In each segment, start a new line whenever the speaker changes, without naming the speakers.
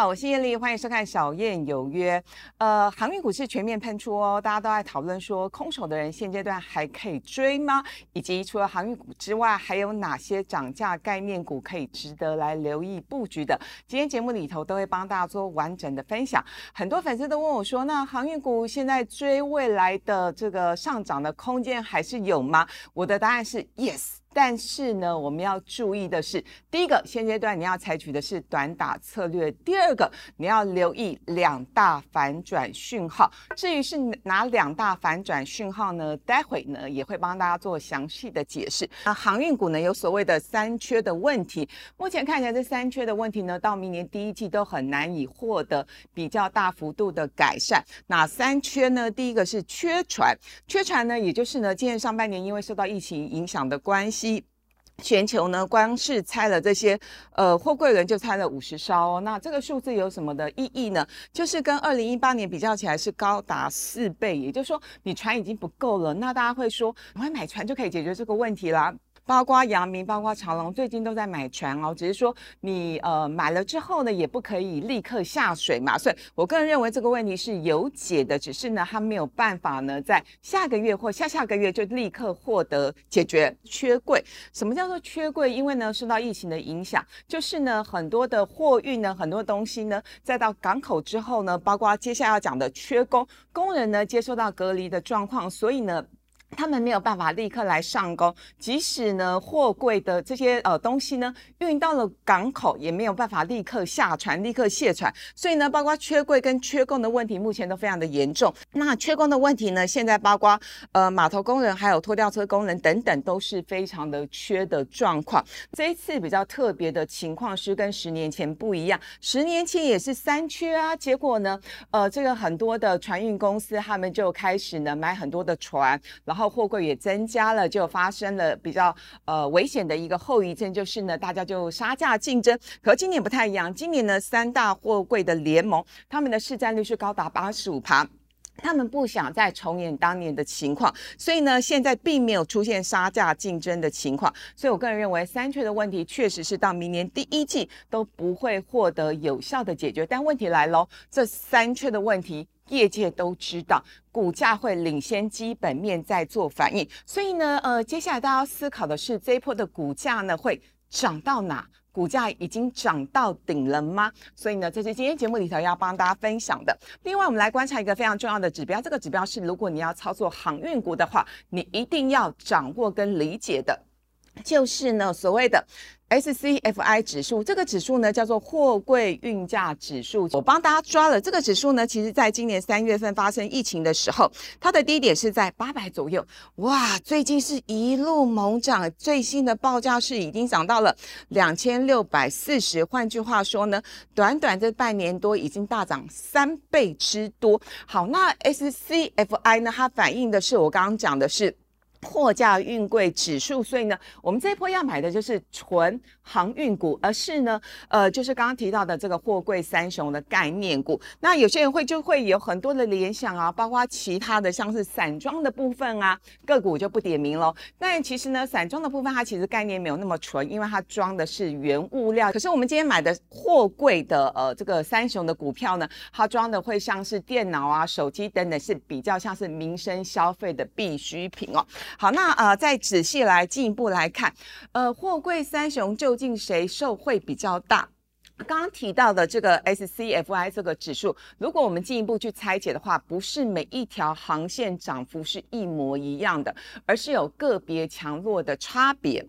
好，我是叶丽，欢迎收看《小燕有约》。呃，航运股市全面喷出哦，大家都在讨论说，空手的人现阶段还可以追吗？以及除了航运股之外，还有哪些涨价概念股可以值得来留意布局的？今天节目里头都会帮大家做完整的分享。很多粉丝都问我说，那航运股现在追未来的这个上涨的空间还是有吗？我的答案是 yes。但是呢，我们要注意的是，第一个，现阶段你要采取的是短打策略；第二个，你要留意两大反转讯号。至于是哪两大反转讯号呢？待会呢也会帮大家做详细的解释。那航运股呢有所谓的三缺的问题，目前看起来这三缺的问题呢，到明年第一季都很难以获得比较大幅度的改善。哪三缺呢？第一个是缺船，缺船呢，也就是呢，今年上半年因为受到疫情影响的关系。全球呢，光是拆了这些呃货柜轮就拆了五十艘。那这个数字有什么的意义呢？就是跟二零一八年比较起来是高达四倍，也就是说你船已经不够了。那大家会说，我会买船就可以解决这个问题啦？包括阳明、包括长隆，最近都在买船哦。只是说你呃买了之后呢，也不可以立刻下水嘛。所以我个人认为这个问题是有解的，只是呢，他没有办法呢，在下个月或下下个月就立刻获得解决缺柜。什么叫做缺柜？因为呢，受到疫情的影响，就是呢，很多的货运呢，很多东西呢，再到港口之后呢，包括接下来要讲的缺工，工人呢接受到隔离的状况，所以呢。他们没有办法立刻来上工，即使呢货柜的这些呃东西呢运到了港口，也没有办法立刻下船、立刻卸船。所以呢，包括缺柜跟缺工的问题，目前都非常的严重。那缺工的问题呢，现在包括呃码头工人、还有拖吊车工人等等，都是非常的缺的状况。这一次比较特别的情况是跟十年前不一样，十年前也是三缺啊，结果呢，呃，这个很多的船运公司他们就开始呢买很多的船，然后。后货柜也增加了，就发生了比较呃危险的一个后遗症，就是呢，大家就杀价竞争。可今年不太一样，今年呢，三大货柜的联盟，他们的市占率是高达八十五趴，他们不想再重演当年的情况，所以呢，现在并没有出现杀价竞争的情况。所以我个人认为，三缺的问题确实是到明年第一季都不会获得有效的解决。但问题来喽，这三缺的问题。业界都知道，股价会领先基本面在做反应，所以呢，呃，接下来大家要思考的是，这一波的股价呢会涨到哪？股价已经涨到顶了吗？所以呢，这是今天节目里头要帮大家分享的。另外，我们来观察一个非常重要的指标，这个指标是，如果你要操作航运股的话，你一定要掌握跟理解的，就是呢，所谓的。SCFI 指数这个指数呢，叫做货柜运价指数。我帮大家抓了这个指数呢，其实在今年三月份发生疫情的时候，它的低点是在八百左右。哇，最近是一路猛涨，最新的报价是已经涨到了两千六百四十。换句话说呢，短短这半年多已经大涨三倍之多。好，那 SCFI 呢，它反映的是我刚刚讲的是。货价运柜指数，所以呢，我们这一波要买的就是纯航运股，而是呢，呃，就是刚刚提到的这个货柜三雄的概念股。那有些人会就会有很多的联想啊，包括其他的像是散装的部分啊，个股就不点名喽。但其实呢，散装的部分它其实概念没有那么纯，因为它装的是原物料。可是我们今天买的货柜的呃这个三雄的股票呢，它装的会像是电脑啊、手机等等，是比较像是民生消费的必需品哦。好，那呃，再仔细来进一步来看，呃，货柜三雄究竟谁受惠比较大？刚刚提到的这个 SCFI 这个指数，如果我们进一步去拆解的话，不是每一条航线涨幅是一模一样的，而是有个别强弱的差别。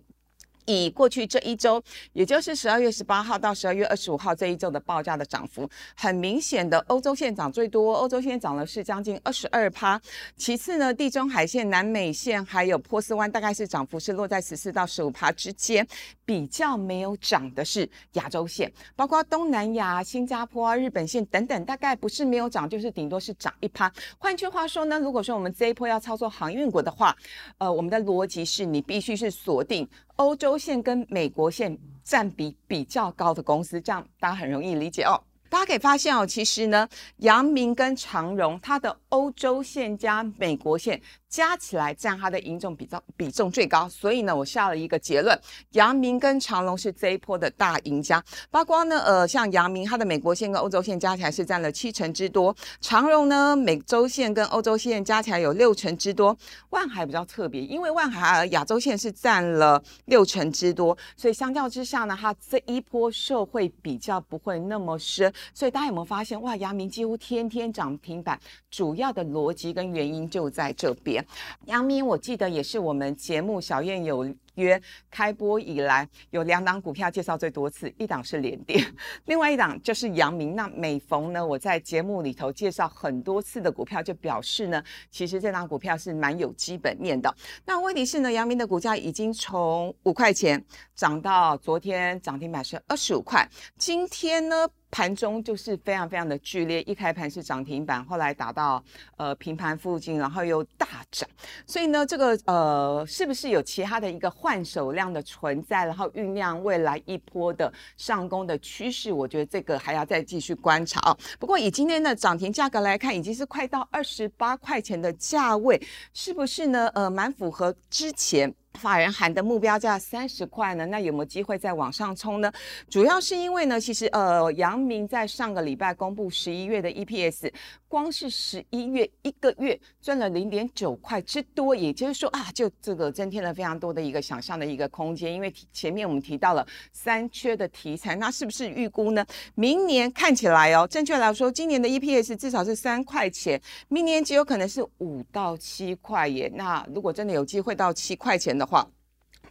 以过去这一周，也就是十二月十八号到十二月二十五号这一周的报价的涨幅，很明显的，欧洲线涨最多，欧洲线涨了是将近二十二趴。其次呢，地中海线、南美线还有波斯湾，大概是涨幅是落在十四到十五趴之间。比较没有涨的是亚洲线，包括东南亚、新加坡、日本线等等，大概不是没有涨，就是顶多是涨一趴。换句话说呢，如果说我们这一波要操作航运股的话，呃，我们的逻辑是你必须是锁定。欧洲线跟美国线占比比较高的公司，这样大家很容易理解哦。大家可以发现哦，其实呢，阳明跟长荣它的欧洲线加美国线。加起来占它的赢重比较比重最高，所以呢，我下了一个结论：阳明跟长隆是这一波的大赢家。包括呢，呃，像阳明它的美国线跟欧洲线加起来是占了七成之多，长荣呢，美洲线跟欧洲线加起来有六成之多。万海比较特别，因为万海亚洲线是占了六成之多，所以相较之下呢，它这一波受惠比较不会那么深。所以大家有没有发现，哇，阳明几乎天天涨停板，主要的逻辑跟原因就在这边。杨明，我记得也是我们节目小燕有约开播以来有两档股票介绍最多次，一档是联电，另外一档就是阳明。那每逢呢，我在节目里头介绍很多次的股票，就表示呢，其实这档股票是蛮有基本面的。那问题是呢，阳明的股价已经从五块钱涨到昨天涨停板是二十五块，今天呢？盘中就是非常非常的剧烈，一开盘是涨停板，后来打到呃平盘附近，然后又大涨。所以呢，这个呃是不是有其他的一个换手量的存在，然后酝酿未来一波的上攻的趋势？我觉得这个还要再继续观察。不过以今天的涨停价格来看，已经是快到二十八块钱的价位，是不是呢？呃，蛮符合之前。法人喊的目标价三十块呢，那有没有机会再往上冲呢？主要是因为呢，其实呃，阳明在上个礼拜公布十一月的 EPS，光是十一月一个月赚了零点九块之多，也就是说啊，就这个增添了非常多的一个想象的一个空间。因为前面我们提到了三缺的题材，那是不是预估呢？明年看起来哦，正确来说，今年的 EPS 至少是三块钱，明年极有可能是五到七块耶。那如果真的有机会到七块钱的话，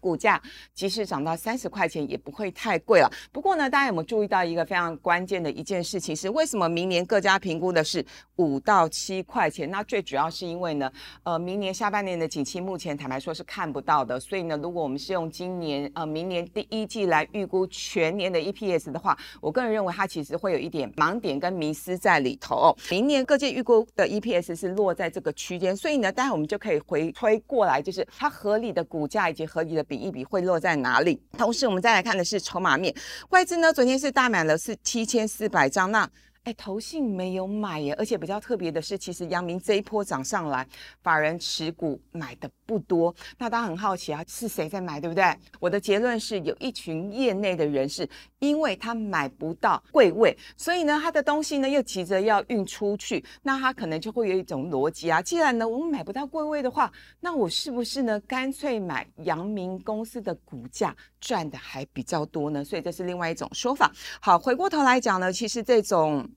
股价即使涨到三十块钱，也不会太贵了。不过呢，大家有没有注意到一个非常关键的一件事情？是为什么明年各家评估的是五到七块钱？那最主要是因为呢，呃，明年下半年的景气目前坦白说是看不到的。所以呢，如果我们是用今年呃明年第一季来预估全年的 EPS 的话，我个人认为它其实会有一点盲点跟迷失在里头。明年各界预估的 EPS 是落在这个区间，所以呢，待会我们就可以回推过来，就是它合理的股价以及合理的。比一比会落在哪里？同时，我们再来看的是筹码面，外资呢昨天是大买了是七千四百张，那。哎，投信没有买耶，而且比较特别的是，其实阳明这一波涨上来，法人持股买的不多。那大家很好奇啊，是谁在买，对不对？我的结论是有一群业内的人士，因为他买不到贵位，所以呢，他的东西呢又急着要运出去，那他可能就会有一种逻辑啊，既然呢我们买不到贵位的话，那我是不是呢干脆买阳明公司的股价赚的还比较多呢？所以这是另外一种说法。好，回过头来讲呢，其实这种。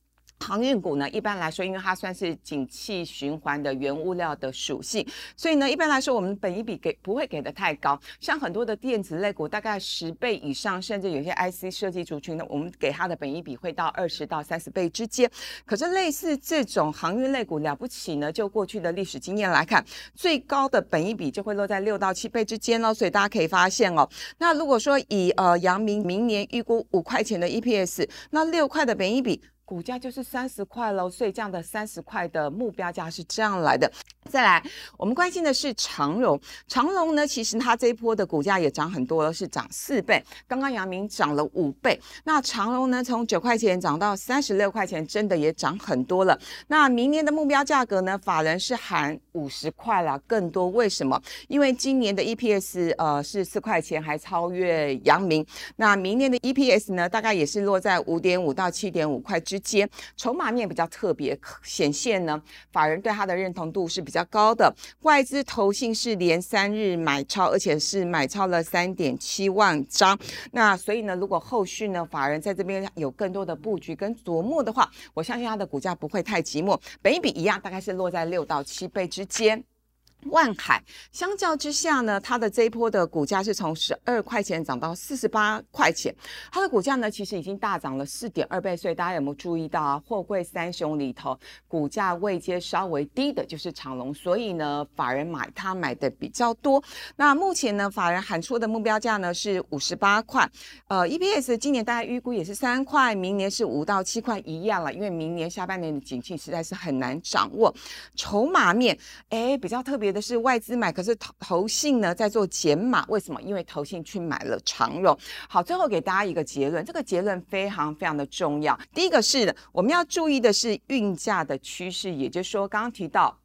航运股呢，一般来说，因为它算是景气循环的原物料的属性，所以呢，一般来说，我们本一比给不会给的太高。像很多的电子类股，大概十倍以上，甚至有些 IC 设计族群呢，我们给它的本一比会到二十到三十倍之间。可是类似这种航运类股了不起呢，就过去的历史经验来看，最高的本一比就会落在六到七倍之间哦。所以大家可以发现哦，那如果说以呃阳明明年预估五块钱的 EPS，那六块的本一比。股价就是三十块喽，所以这样的三十块的目标价是这样来的。再来，我们关心的是长荣。长荣呢，其实它这一波的股价也涨很多了，是涨四倍。刚刚阳明涨了五倍，那长荣呢，从九块钱涨到三十六块钱，真的也涨很多了。那明年的目标价格呢，法人是喊五十块了，更多。为什么？因为今年的 EPS 呃是四块钱，还超越阳明。那明年的 EPS 呢，大概也是落在五点五到七点五块之间。筹码面比较特别，显现呢，法人对它的认同度是比较。高的外资投信是连三日买超，而且是买超了三点七万张。那所以呢，如果后续呢，法人在这边有更多的布局跟琢磨的话，我相信它的股价不会太寂寞。本一比一样，大概是落在六到七倍之间。万海相较之下呢，它的这一波的股价是从十二块钱涨到四十八块钱，它的股价呢其实已经大涨了四点二倍。所以大家有没有注意到啊？货柜三雄里头股价位阶稍微低的就是长隆，所以呢法人买它买的比较多。那目前呢法人喊出的目标价呢是五十八块，呃 EPS 今年大概预估也是三块，明年是五到七块一样了，因为明年下半年的景气实在是很难掌握。筹码面哎比较特别。的是，外资买，可是投投信呢在做减码，为什么？因为投信去买了长荣。好，最后给大家一个结论，这个结论非常非常的重要。第一个是我们要注意的是运价的趋势，也就是说，刚刚提到。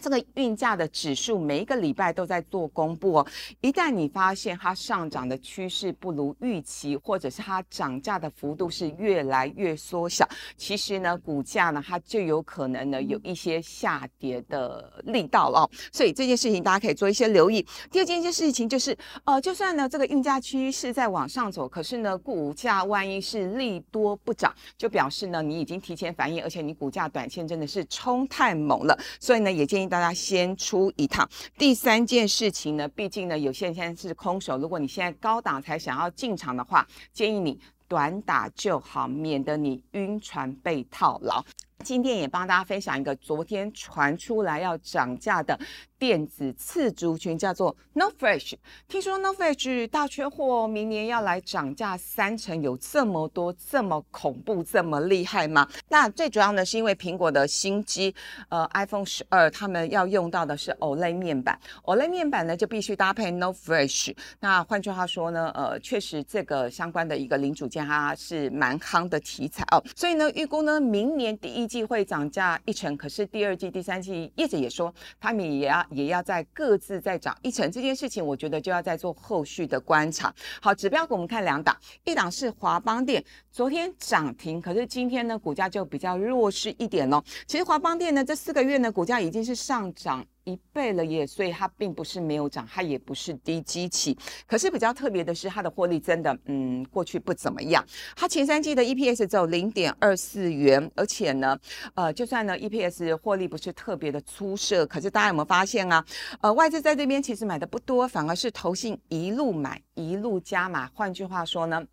这个运价的指数每一个礼拜都在做公布哦。一旦你发现它上涨的趋势不如预期，或者是它涨价的幅度是越来越缩小，其实呢，股价呢它就有可能呢有一些下跌的力道了。所以这件事情大家可以做一些留意。第二件事情就是，呃，就算呢这个运价趋势在往上走，可是呢股价万一是利多不涨，就表示呢你已经提前反应，而且你股价短线真的是冲太猛了。所以呢也建议。大家先出一趟。第三件事情呢，毕竟呢，有些人现在是空手。如果你现在高档才想要进场的话，建议你短打就好，免得你晕船被套牢。今天也帮大家分享一个昨天传出来要涨价的。电子次族群叫做 No Fresh，听说 No Fresh 大缺货，明年要来涨价三成，有这么多这么恐怖这么厉害吗？那最主要呢，是因为苹果的新机，呃，iPhone 十二，他们要用到的是 OLED 面板，OLED 面板呢就必须搭配 No Fresh。那换句话说呢，呃，确实这个相关的一个零组件它是蛮夯的题材哦，所以呢，预估呢明年第一季会涨价一成，可是第二季、第三季业者也说他们也要。也要在各自再涨一成，这件事情我觉得就要再做后续的观察。好，指标股我们看两档，一档是华邦电，昨天涨停，可是今天呢股价就比较弱势一点喽。其实华邦电呢这四个月呢股价已经是上涨。一倍了耶，所以它并不是没有涨，它也不是低基期。可是比较特别的是，它的获利真的，嗯，过去不怎么样。它前三季的 EPS 只有零点二四元，而且呢，呃，就算呢 EPS 获利不是特别的出色，可是大家有没有发现啊？呃，外资在这边其实买的不多，反而是投信一路买一路加码。换句话说呢？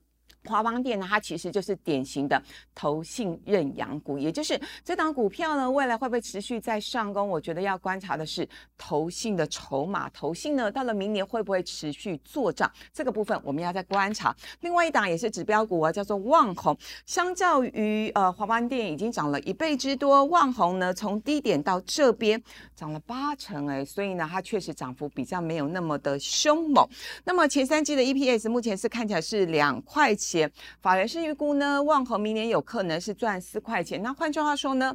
华邦电呢，它其实就是典型的投信认养股，也就是这档股票呢，未来会不会持续在上攻？我觉得要观察的是投信的筹码，投信呢到了明年会不会持续做账？这个部分我们要再观察。另外一档也是指标股啊，叫做旺宏，相较于呃华邦电已经涨了一倍之多，旺宏呢从低点到这边涨了八成哎，所以呢它确实涨幅比较没有那么的凶猛。那么前三季的 EPS 目前是看起来是两块钱。法人是预估呢，旺和明年有可能是赚四块钱。那换句话说呢，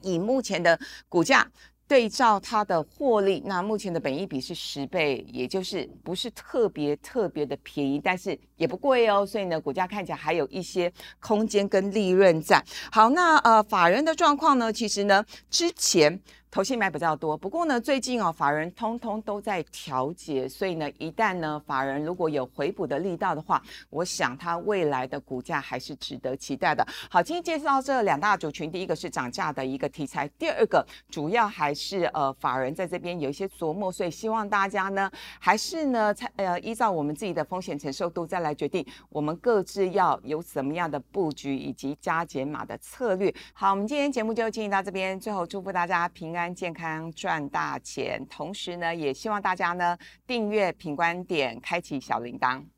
以目前的股价对照它的获利，那目前的本益比是十倍，也就是不是特别特别的便宜，但是也不贵哦。所以呢，股价看起来还有一些空间跟利润在。好，那呃，法人的状况呢，其实呢，之前。投信买比较多，不过呢，最近哦，法人通通都在调节，所以呢，一旦呢，法人如果有回补的力道的话，我想它未来的股价还是值得期待的。好，今天介绍这两大族群，第一个是涨价的一个题材，第二个主要还是呃，法人在这边有一些琢磨，所以希望大家呢，还是呢，呃，依照我们自己的风险承受度再来决定，我们各自要有什么样的布局以及加减码的策略。好，我们今天节目就进行到这边，最后祝福大家平安安。健康赚大钱，同时呢，也希望大家呢订阅品观点，开启小铃铛。